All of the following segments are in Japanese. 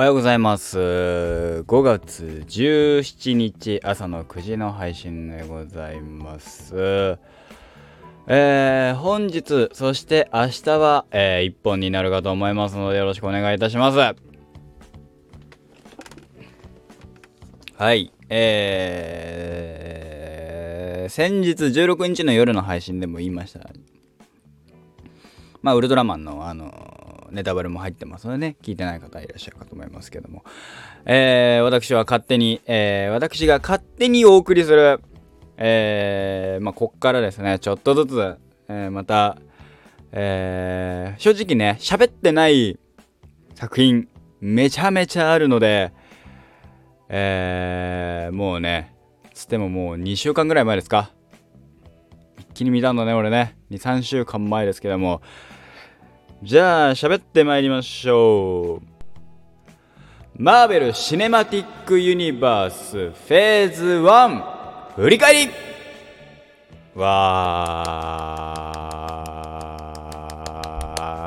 おはようございます。5月17日朝の9時の配信でございます。えー、本日、そして明日は、えー、1本になるかと思いますのでよろしくお願いいたします。はい、えー、先日16日の夜の配信でも言いました。まあ、ウルトラマンのあのネタバレも入ってますのでね、聞いてない方いらっしゃるかと思いますけども、えー、私は勝手に、えー、私が勝手にお送りする、えー、まあ、こっからですね、ちょっとずつ、えー、また、えー、正直ね、喋ってない作品、めちゃめちゃあるので、えー、もうね、つってももう2週間ぐらい前ですか。一気に見たんだね、俺ね。2、3週間前ですけども、じゃあ喋ってまいりましょう。マーベル・シネマティック・ユニバースフェーズ1振り返り。わ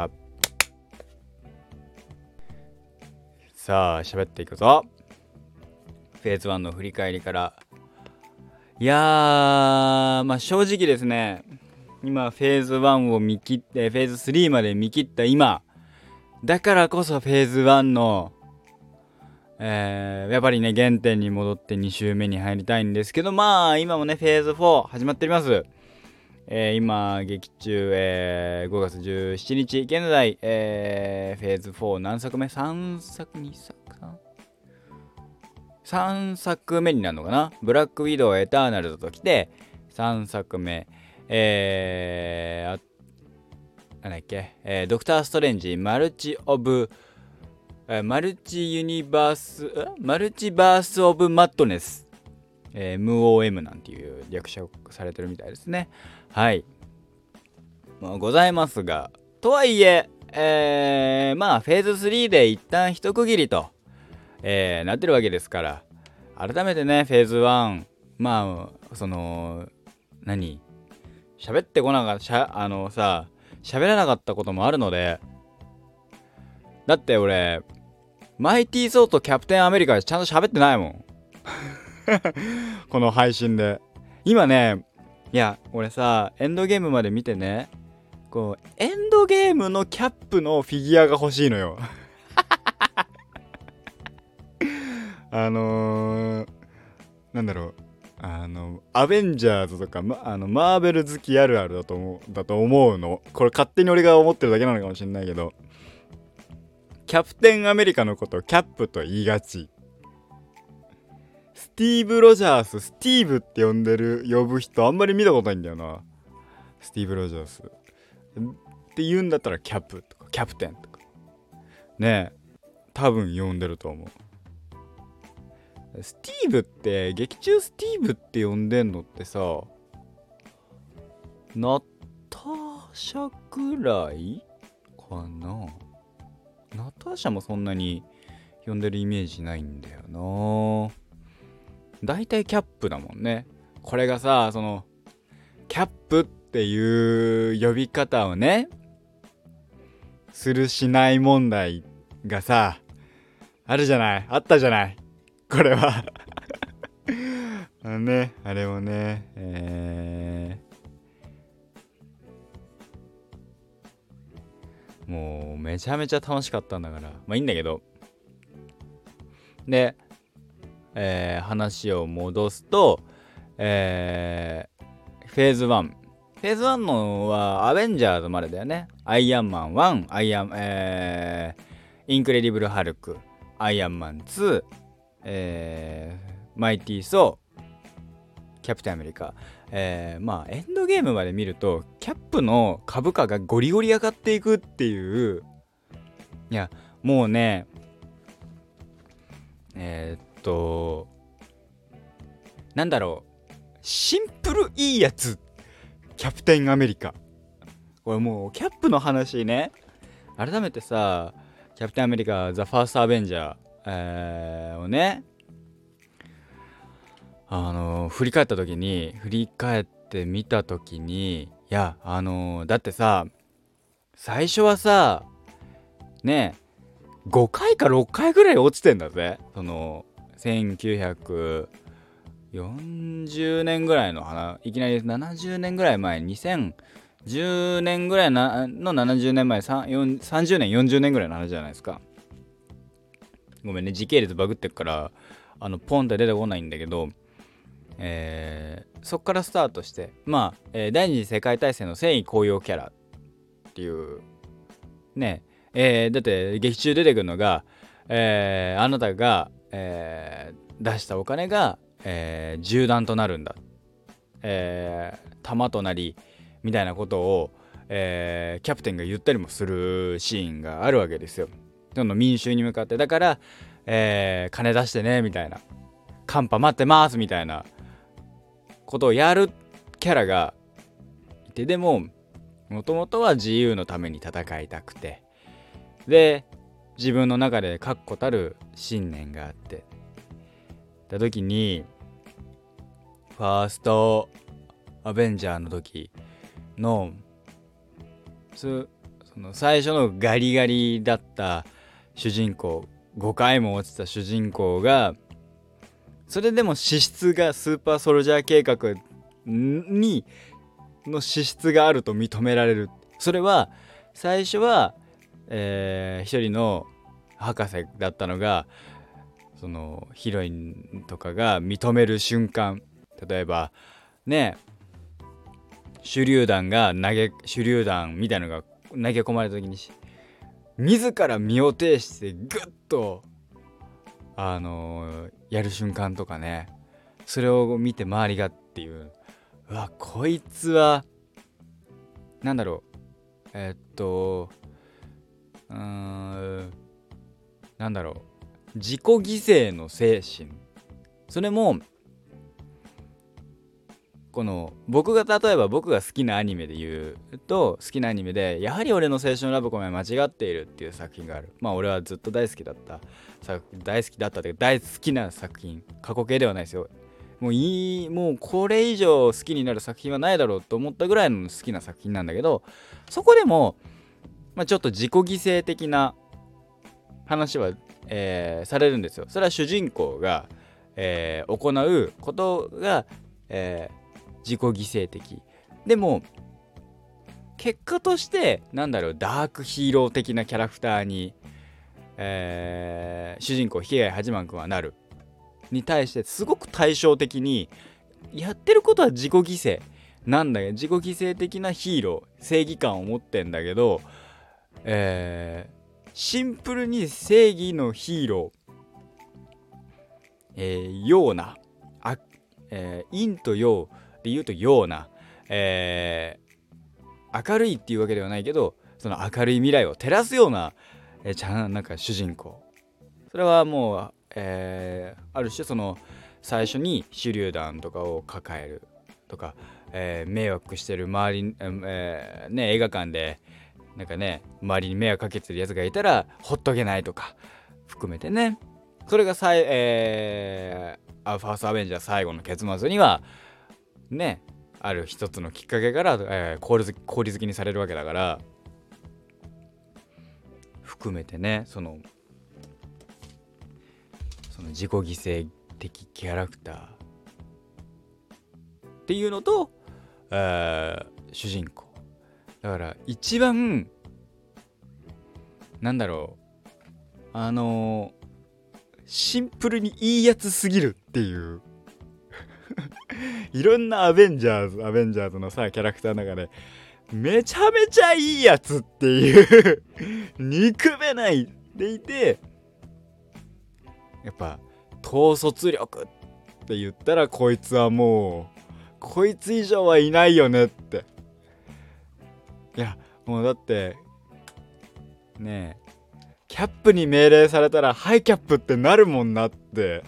ー。さあ喋っていくぞ。フェーズ1の振り返りから。いやーまあ正直ですね。今フェーズ1を見切ってフェーズ3まで見切った今だからこそフェーズ1のえー、やっぱりね原点に戻って2周目に入りたいんですけどまあ今もねフェーズ4始まっております、えー、今劇中、えー、5月17日現在、えー、フェーズ4何作目 ?3 作2作 3? 3作目になるのかな？ブラックウィドウエターナルズときて3作目えー、なんだっけ、えー、ドクター・ストレンジ、マルチ・オブ、えー、マルチ・ユニバース、マルチバース・オブ・マットネス、えー、MOM なんていう略称されてるみたいですね。はい。まあ、ございますが、とはいえ、えー、まあ、フェーズ3で一旦一区切りと、えー、なってるわけですから、改めてね、フェーズ1、まあ、その、何？喋ってこなかった、しゃ、あのさ、喋らなかったこともあるので、だって俺、マイティー・ソーとキャプテンアメリカでちゃんと喋ってないもん。この配信で。今ね、いや、俺さ、エンドゲームまで見てね、こう、エンドゲームのキャップのフィギュアが欲しいのよ。あのー、なんだろう。あの、アベンジャーズとか、ま、あの、マーベル好きあるあるだと思う、だと思うの。これ勝手に俺が思ってるだけなのかもしれないけど、キャプテンアメリカのことをキャップと言いがち。スティーブ・ロジャース、スティーブって呼んでる、呼ぶ人あんまり見たことないんだよな。スティーブ・ロジャース。って言うんだったらキャップとか、キャプテンとか。ねえ、多分呼んでると思う。スティーブって劇中スティーブって呼んでんのってさナターシャぐらいかな？ナターシャもそんなに呼んでるイメージないんだよな。大体キャップだもんね。これがさそのキャップっていう呼び方をねするしない問題がさあるじゃない？あったじゃない？これはあのね、あれもね、えー、もうめちゃめちゃ楽しかったんだから、まあいいんだけど。で、えー、話を戻すと、えー、フェーズ1。フェーズ1のはアベンジャーズまでだよね。アイアンマン1、アイアン、えー、インクレディブル・ハルク、アイアンマン2、えー、マイティー・ソー、キャプテンアメリカ、えー、まあエンドゲームまで見るとキャップの株価がゴリゴリ上がっていくっていう。いやもうねえー、っとなんだろう。シンプルいいやつ。キャプテンアメリカ。これもうキャップの話ね。改めてさキャプテンアメリカザ・ファースト・アベンジャー。えー、をねあの振り返った時に振り返ってみた時にいやあのだってさ最初はさね5回か6回ぐらい落ちてんだぜ。その1940年ぐらいの花いきなり70年ぐらい前2010年ぐらいの70年前30年40年ぐらいの話じゃないですか。ごめんね時系列バグってっからあのポンって出てこないんだけどえー、そっからスタートしてまあ、えー、第二次世界大戦の戦意高揚キャラっていうねえー、だって劇中出てくるのが、えー、あなたが、えー、出したお金が、えー、銃弾となるんだ、えー、弾となりみたいなことを、えー、キャプテンが言ったりもするシーンがあるわけですよ。その民衆に向かってだから、えー、金出してねみたいな。寒波待ってますみたいなことをやるキャラがいてでももともとは自由のために戦いたくて。で自分の中で確固たる信念があって。た時にファーストアベンジャーの時のその最初のガリガリだった主人公5回も落ちた主人公がそれでも資質がスーパーソルジャー計画にの資質があると認められる。それは最初は、えー、一人の博士だったのがそのヒロインとかが認める瞬間。例えばね手榴弾が投げ手榴弾みたいのが投げ込まれた時に自ら身を挺してグッとあのー、やる瞬間とかね。それを見て周りがっていう。うわこいつはなんだろう。えー、っとうーんなんだろう。自己犠牲の精神。それもこの僕が例えば僕が好きなアニメで言うと好きなアニメでやはり俺の青春ラブコメは間違っているっていう作品がある。まあ俺はずっと大好きだった。大好きだったというか大好きな作品。過去形ではないですよ。もういいもうこれ以上好きになる作品はないだろうと思ったぐらいの好きな作品なんだけどそこでも、まあ、ちょっと自己犠牲的な話は、えー、されるんですよ。それは主人公が、えー、行うことが、えー自己犠牲的。でも結果としてなんだろうダークヒーロー的なキャラクターに、えー、主人公ヒゲガイハジマン君はなる。に対してすごく対照的にやってることは自己犠牲なんだけど自己犠牲的なヒーロー正義感を持ってんだけど、えー、シンプルに正義のヒーロー、えー、ようなあ、えー、陰と陽で言うとような、えー、明るいっていうわけではないけどその明るい未来を照らすような、えー、ちゃんなんか主人公。それはもう、えー、ある種その最初に手榴弾とかを抱えるとか、えー、迷惑してる周り、えー、ね映画館でなんかね周りに迷惑かけてるやつがいたらほっとけないとか含めてね。それがさい、えー、ファーストアベンジャー最後の結末にはねある一つのきっかけから、えー、氷氷好きにされるわけだから含めてねそのその自己犠牲的キャラクターっていうのと、えー、主人公。だから一番なんだろうあのー、シンプルにいいやつすぎるっていう いろんなアベンジャーズ、アベンジャーズのさ、キャラクターの中で、めちゃめちゃいいやつっていう 憎めないでいて、やっぱ、統率力って言ったら、こいつはもう、こいつ以上はいないよねって。いや、もうだって、ねえ、キャップに命令されたら、ハイキャップってなるもんなって、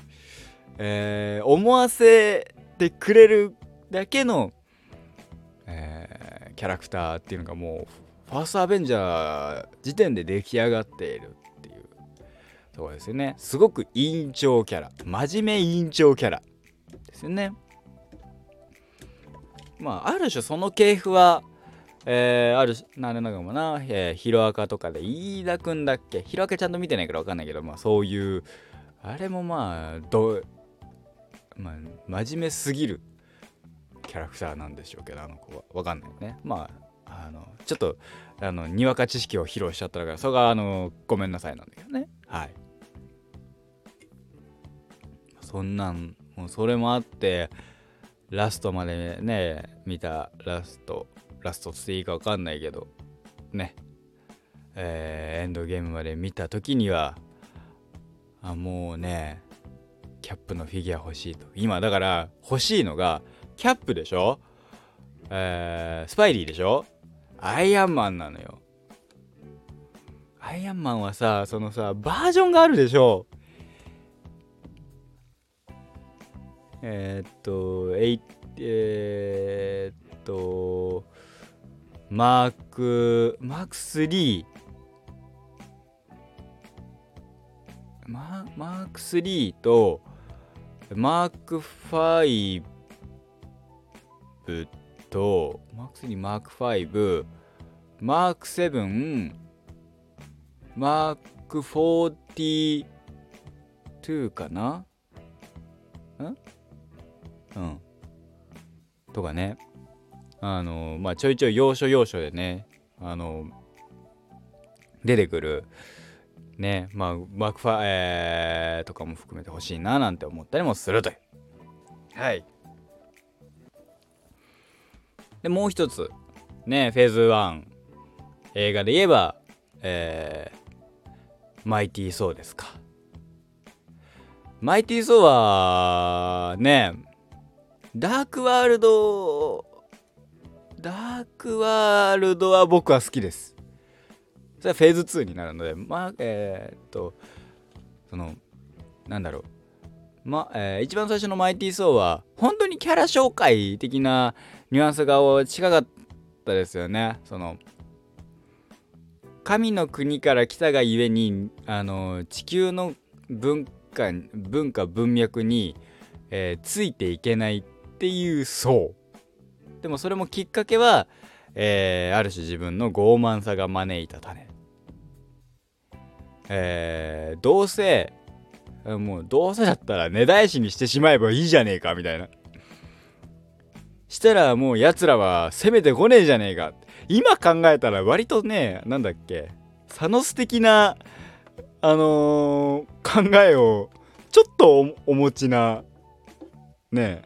えー、思わせてくれるだけの、えー、キャラクターっていうのがもうファーストアベンジャー時点で出来上がっているっていうところですよね。すごく委員長キャラ真面目委員長キャラですよね。まあある種その系譜はえー、ある何年かもな、えー、ヒロアカとかで飯田くんだっけ？ヒロアカちゃんと見てないから分かんないけどまあそういうあれもまあどまあ真面目すぎるキャラクターなんでしょうけどあの子は。分かんないね。まああのちょっとあのにわか知識を披露しちゃったからそれがあのごめんなさいなんだけどね。はい。そんなんもうそれもあってラストまでね見たラストラストっていいか分かんないけどね。えー、エンドゲームまで見た時にはあもうねキャップのフィギュア欲しいと。今だから欲しいのがキャップでしょ？えー、スパイリーでしょ？アイアンマンなのよ。アイアンマンはさそのさバージョンがあるでしょ？えー、っとえいえー、っとマークマーク3ママーク3とマーク5とマーク3マーク5マーク7マーク42かな？んうん。とかね。あのまあちょいちょい要所要所でねあの出てくる。ねまあマークファ、えー、とかも含めてほしいななんて思ったりもするという。はい。でもう一つ。ねフェーズ1映画で言えばえー、マイティー・ソーですか。マイティー・ソーはねダークワールドダークワールドは僕は好きですそれはフェーズ2になるのでまあえー、っとそのなんだろう。まえー、一番最初のマイティー・ソーは本当にキャラ紹介的なニュアンスが近かったですよね。その神の国から来たがゆえにあの地球の文化文化文脈に、えー、ついていけないっていう層。でもそれもきっかけは、えー、ある種自分の傲慢さが招いた種。えー、どうせもうどうせだったら根絶やしにしてしまえばいいじゃねえかみたいな。したらもう奴らは攻めてこねえじゃねえか。今考えたら割とねなんだっけサノス的なあのー、考えをちょっとお持ちなね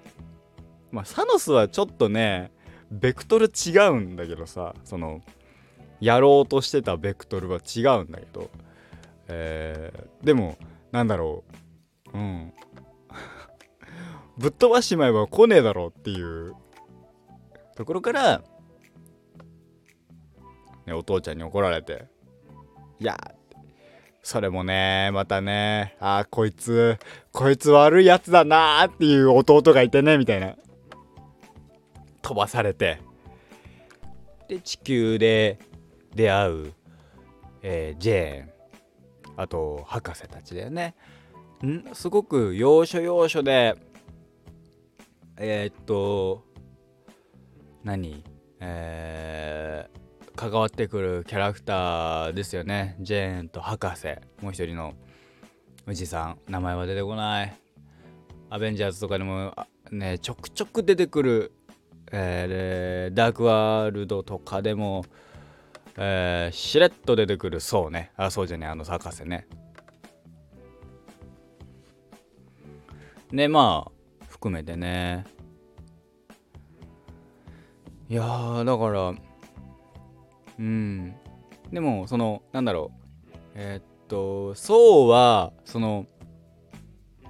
まあサノスはちょっとねベクトル違うんだけどさそのやろうとしてたベクトルは違うんだけど。えー、でもなんだろう。うん。ぶっ飛ばしちまえば来ねえだろうっていうところから、ね、お父ちゃんに怒られていやそれもねまたねあこいつこいつ悪いやつだなっていう弟がいてねみたいな。飛ばされて。で地球で出会う、えー、ジェーン。あと博士たちだよね。ん？すごく要所要所でえー、っと何？えー、関わってくるキャラクターですよね。ジェーンと博士もう一人のおじさん。名前は出てこない。アベンジャーズとかでもねちょくちょく出てくる、えー、ダークワールドとかでも、えー、しれっと出てくるそうね。あそうじゃねあの博士ね。でまあ含めてね。いやだからうん。でもそのなんだろう。えー、っとそうはその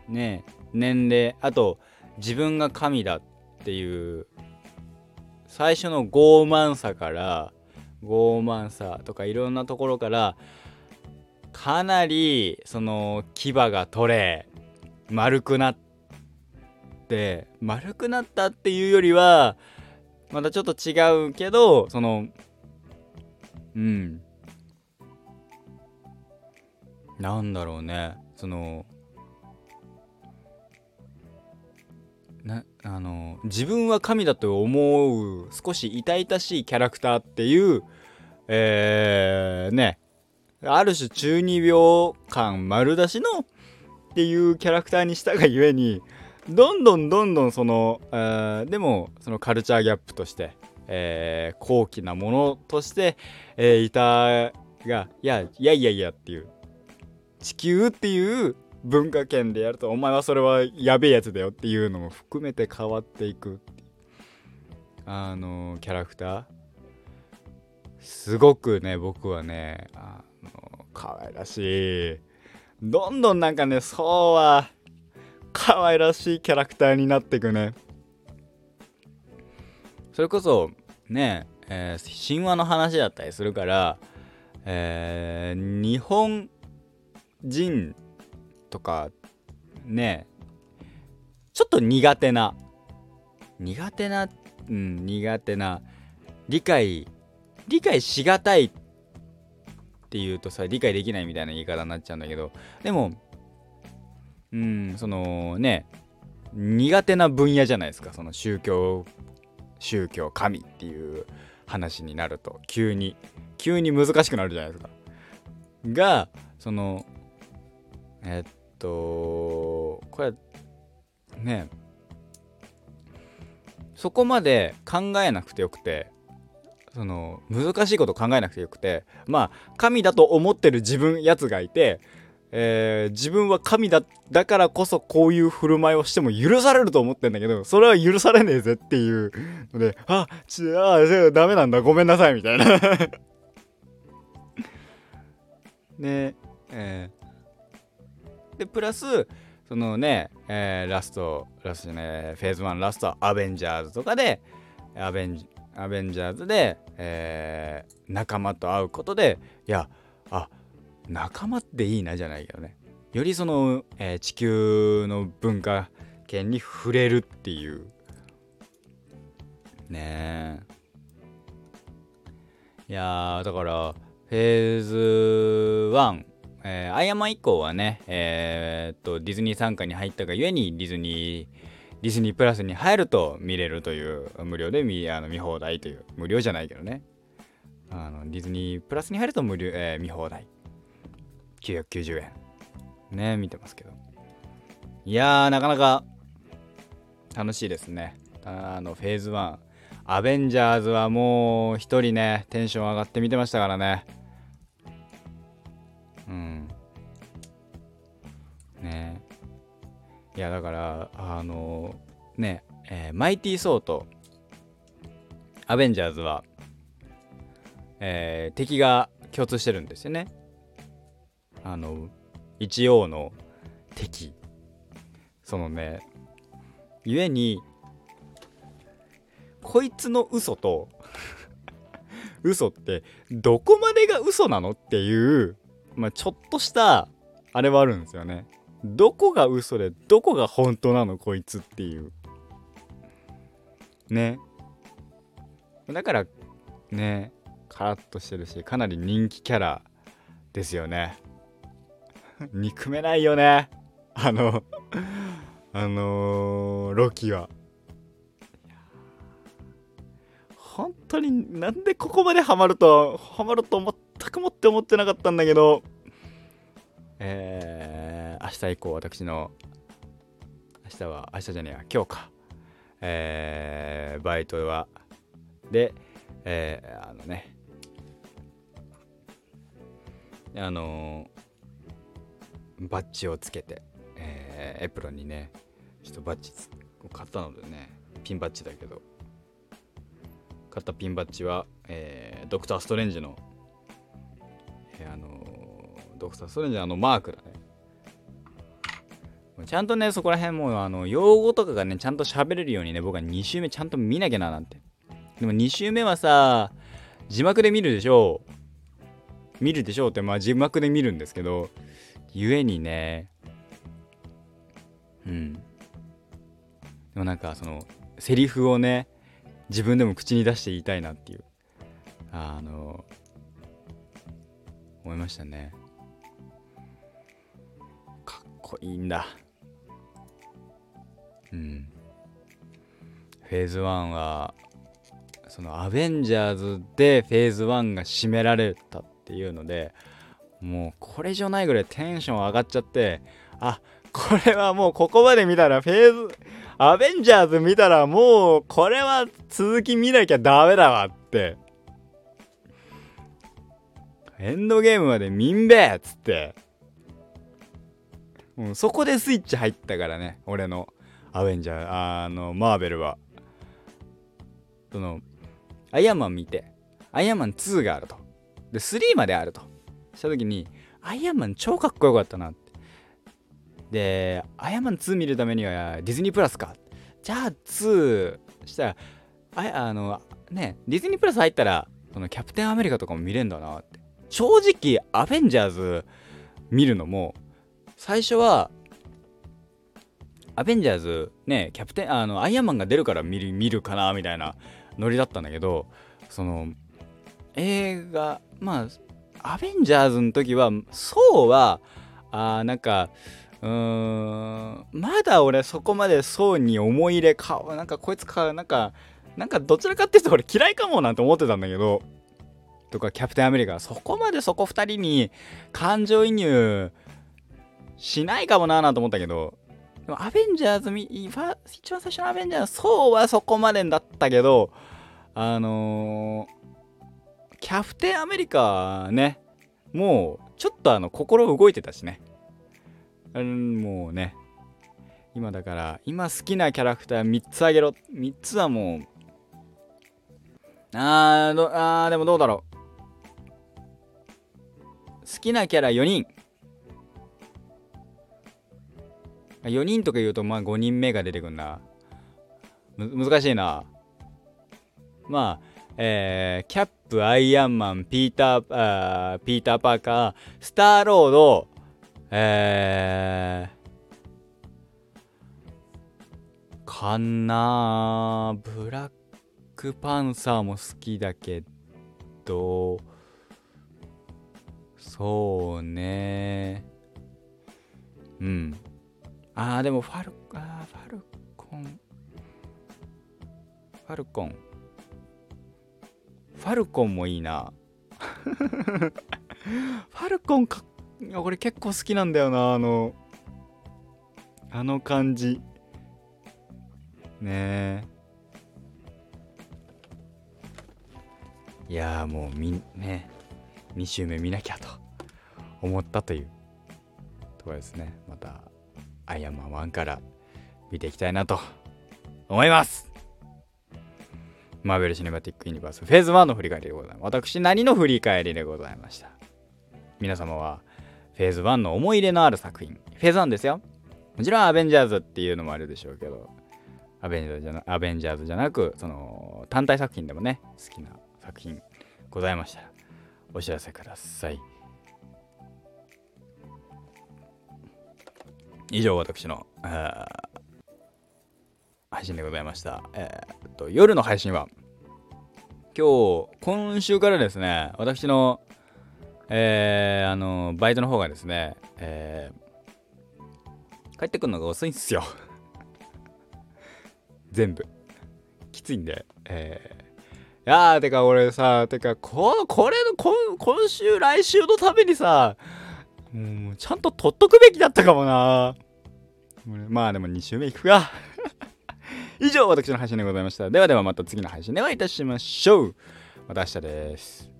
ね年齢あと自分が神だっていう最初の傲慢さから傲慢さとかいろんなところからかなりその牙が取れ丸くなって丸くなったっていうよりはまたちょっと違うけどそのうん。なんだろうね。そのなあの自分は神だと思う少し痛々しいキャラクターっていうえー、ねある種中二病感丸出しのっていうキャラクターにしたがゆえにどんどんどんどんその、えー、でもそのカルチャーギャップとして、えー、高貴なものとして、えー、いたがいやいやいやいやっていう地球っていう文化圏でやるとお前はそれはやべえやつだよっていうのも含めて変わっていく。あのキャラクター。すごくね僕はねあの可愛らしい。どんどんなんかねそうは可愛らしいキャラクターになっていくね。それこそね、えー、神話の話だったりするから、えー、日本人とかねちょっと苦手な。苦手なうん苦手な。理解理解しがたいっていうとさ理解できないみたいな言い方になっちゃうんだけど。でもうんそのね苦手な分野じゃないですか。その宗教宗教神っていう話になると。急に急に難しくなるじゃないですか。がそのえっとこれねそこまで考えなくてよくてその難しいこと考えなくてよくてまあ神だと思ってる自分やつがいて、えー、自分は神だだからこそこういう振る舞いをしても許されると思ってんだけどそれは許されねえぜっていうのであちあダメなんだごめんなさいみたいな。ねえー、でプラスそのね、えー、ラストラストねフェーズ1ラストアベンジャーズとかでアベンジアベンジャーズで、えー、仲間と会うことでいやあ仲間っていいなじゃないけどね。よりその、えー、地球の文化圏に触れるっていう。ねえ。いやだからフェーズ1、えー、アイアマン以降はね、えー、っとディズニー傘下に入ったがゆえにディズニーディズニープラスに入ると見れるという無料で見あの見放題という無料じゃないけどね。あのディズニープラスに入ると無料、えー、見放題。990円。ね見てますけど。いやーなかなか楽しいですね。あのフェーズ1アベンジャーズはもう一人ねテンション上がって見てましたからね。うん。ね。いやだからあのねえー、マイティー・ソーとアベンジャーズは、えー、敵が共通してるんですよね。あの一応の敵。そのね故にこいつの嘘と嘘ってどこまでが嘘なのっていう、まあ、ちょっとしたあれはあるんですよね。どこが嘘でどこが本当なのこいつっていう。ね。だからねカラッとしてるしかなり人気キャラですよね。憎めないよね。あのあのー、ロキは。本当になんでここまでハマるとハマると全くもって思ってなかったんだけどえー明日以降私の明日は明日じゃねえや今日か。えー、バイトはでえー、あのねあのー、バッジをつけて、えー、エプロンにねちょっとバッジを買ったのでねピンバッジだけど買ったピンバッジは、えー、ドクター・ストレンジの、あのドクター・ストレンジあのマークだねちゃんとね、そこら辺も、あの、用語とかがね、ちゃんと喋れるようにね、僕は2週目ちゃんと見なきゃななんて。でも2週目はさ、字幕で見るでしょう。見るでしょうって、まあ字幕で見るんですけど、ゆえにね、うん。でもなんか、その、セリフをね、自分でも口に出して言いたいなっていう、あの、思いましたね。かっこいいんだ。うんフェーズ1はそのアベンジャーズでフェーズ1が締められたっていうのでもうこれ以上ないぐらいテンション上がっちゃってあこれはもうここまで見たらフェーズアベンジャーズ見たらもうこれは続き見なきゃダメだわってエンドゲームまで見んべえっつって、うん、そこでスイッチ入ったからね俺のアベンジャーあのマーベルは。そのアイアンマン見てアイアンマン2があると。で3まであると。した時にアイアンマン超かっこよかったなって。でアイアンマン2見るためにはディズニープラスか。じゃあ2したらああのねディズニープラス入ったらそのキャプテンアメリカとかも見れんだなって。正直アベンジャーズ見るのも最初はアベンジャーズねキャプテンあのアイアンマンが出るから見る見るかなみたいなノリだったんだけどその映画まあアベンジャーズの時はそうはあなんかうーんまだ俺そこまでそうに思い入れかなんかこいつかなんかなんかどちらかっていうと俺嫌いかもなんて思ってたんだけどとかキャプテンアメリカそこまでそこ2人に感情移入しないかもなーなんて思ったけどでもアベンジャーズ一番最初のアベンジャーズそうはそこまでだったけどあのー、キャプテンアメリカねもうちょっとあの心動いてたしね。うんもうね。今だから今好きなキャラクター3つあげろ。3つはもうあーどあーでもどうだろう。好きなキャラ4人。4人とか言うとまあ5人目が出てくんな。難しいな。まあえー、キャップアイアンマンピーターあーピーターパーカースターロードえー、かなブラックパンサーも好きだけどそうね。うん。ああでもファルあファルコン。ファルコン。ファルコンもいいな。ファルコンか俺結構好きなんだよなあのあの感じ。ね。えいやもうみんね。2周目見なきゃと思ったというところですねまたアイアンマン1から見ていきたいなと思いますマーベル・シネマティック・ユニバースフェーズ1の振り返りでございます。私何の振り返りでございました。皆様はフェーズ1の思い入れのある作品。フェーズ1ですよ。もちろんアベンジャーズっていうのもあるでしょうけど、アベンジャーズじゃなアベンジャーズじゃなく、その単体作品でもね、好きな作品ございました、お知らせください。以上、私の、配信でございました。えー、っと、夜の配信は、今日、今週からですね、私の、えー、あの、バイトの方がですね、えー、帰ってくるのが遅いんですよ。全部。きついんで、えー、やー、てか俺さ、てか、こ、これの、今週、来週のためにさ、う、ちゃんと取っとくべきだったかもな。まあでも2週目いくか。以上、私の配信でございました。ではではまた次の配信でお会いいたしましょう。また明日です。